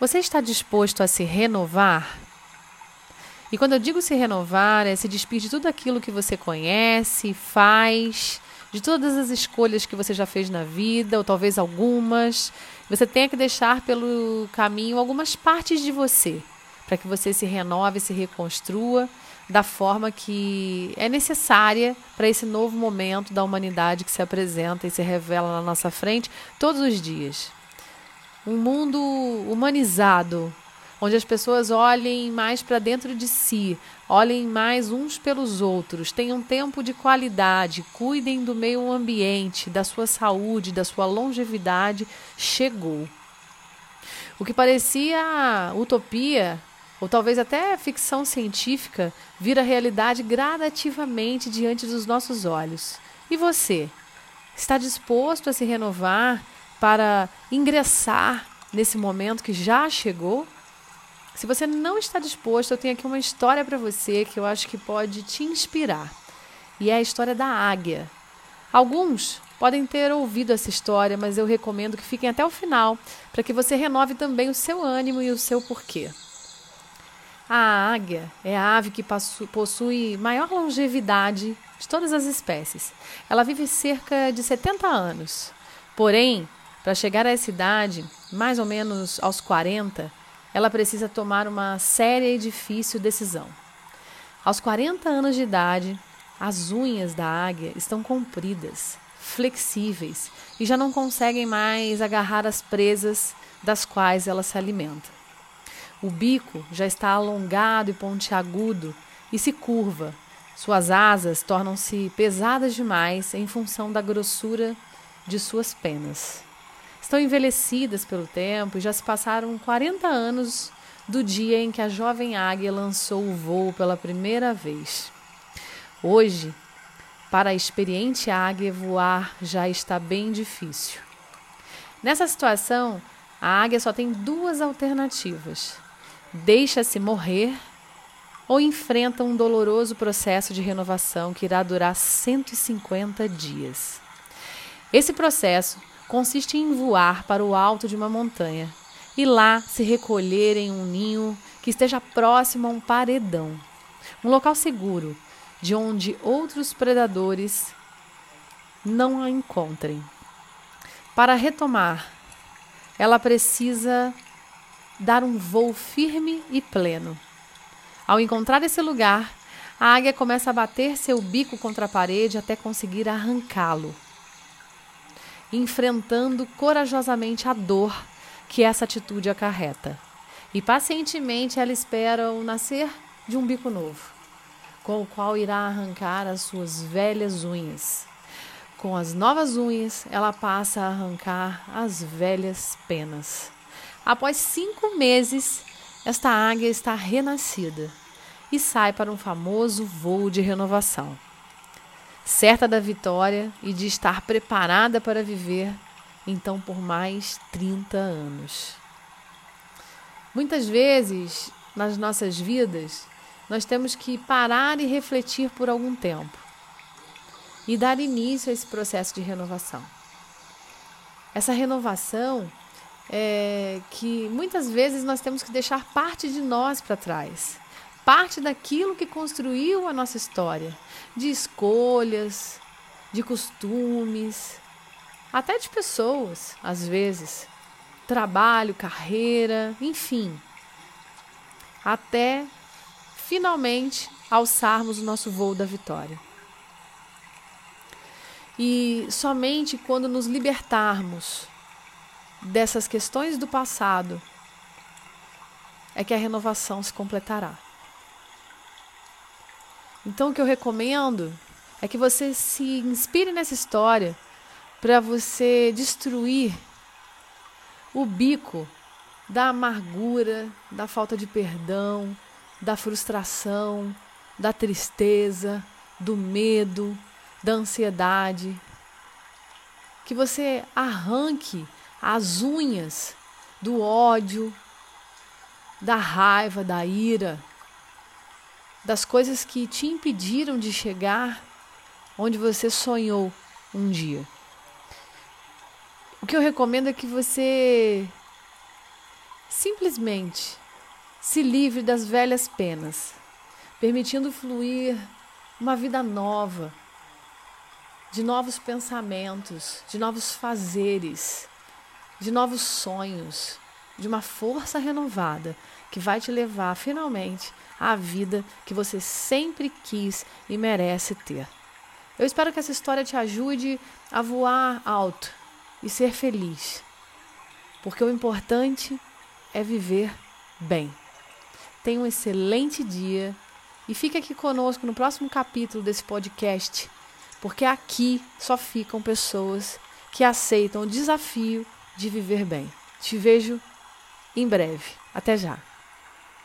Você está disposto a se renovar? E quando eu digo se renovar, é se despir de tudo aquilo que você conhece, faz, de todas as escolhas que você já fez na vida, ou talvez algumas. Você tenha que deixar pelo caminho algumas partes de você, para que você se renove, se reconstrua da forma que é necessária para esse novo momento da humanidade que se apresenta e se revela na nossa frente todos os dias. Um mundo humanizado, onde as pessoas olhem mais para dentro de si, olhem mais uns pelos outros, tenham tempo de qualidade, cuidem do meio ambiente, da sua saúde, da sua longevidade, chegou. O que parecia utopia, ou talvez até ficção científica, vira realidade gradativamente diante dos nossos olhos. E você? Está disposto a se renovar para ingressar nesse momento que já chegou? Se você não está disposto, eu tenho aqui uma história para você que eu acho que pode te inspirar. E é a história da águia. Alguns podem ter ouvido essa história, mas eu recomendo que fiquem até o final, para que você renove também o seu ânimo e o seu porquê. A águia é a ave que possui maior longevidade de todas as espécies. Ela vive cerca de 70 anos. Porém, para chegar a essa idade, mais ou menos aos 40, ela precisa tomar uma séria e difícil decisão. Aos 40 anos de idade, as unhas da águia estão compridas, flexíveis e já não conseguem mais agarrar as presas das quais ela se alimenta. O bico já está alongado e pontiagudo e se curva. Suas asas tornam-se pesadas demais em função da grossura de suas penas estão envelhecidas pelo tempo e já se passaram 40 anos do dia em que a jovem águia lançou o voo pela primeira vez. Hoje, para a experiente águia, voar já está bem difícil. Nessa situação, a águia só tem duas alternativas: deixa-se morrer ou enfrenta um doloroso processo de renovação que irá durar 150 dias. Esse processo consiste em voar para o alto de uma montanha e lá se recolher em um ninho que esteja próximo a um paredão, um local seguro de onde outros predadores não a encontrem. Para retomar, ela precisa dar um voo firme e pleno. Ao encontrar esse lugar, a águia começa a bater seu bico contra a parede até conseguir arrancá-lo enfrentando corajosamente a dor que essa atitude acarreta. E pacientemente ela espera o nascer de um bico novo, com o qual irá arrancar as suas velhas unhas. Com as novas unhas, ela passa a arrancar as velhas penas. Após cinco meses, esta águia está renascida e sai para um famoso voo de renovação certa da vitória e de estar preparada para viver então por mais 30 anos. Muitas vezes nas nossas vidas, nós temos que parar e refletir por algum tempo e dar início a esse processo de renovação. Essa renovação é que muitas vezes nós temos que deixar parte de nós para trás parte daquilo que construiu a nossa história, de escolhas, de costumes, até de pessoas, às vezes, trabalho, carreira, enfim, até finalmente alçarmos o nosso voo da vitória. E somente quando nos libertarmos dessas questões do passado é que a renovação se completará. Então, o que eu recomendo é que você se inspire nessa história para você destruir o bico da amargura, da falta de perdão, da frustração, da tristeza, do medo, da ansiedade. Que você arranque as unhas do ódio, da raiva, da ira, das coisas que te impediram de chegar onde você sonhou um dia. O que eu recomendo é que você Simplesmente se livre das velhas penas, permitindo fluir uma vida nova, de novos pensamentos, de novos fazeres, de novos sonhos, de uma força renovada que vai te levar finalmente à vida que você sempre quis e merece ter. Eu espero que essa história te ajude a voar alto e ser feliz, porque o importante é viver bem. Tenha um excelente dia e fique aqui conosco no próximo capítulo desse podcast, porque aqui só ficam pessoas que aceitam o desafio de viver bem. Te vejo em breve. Até já.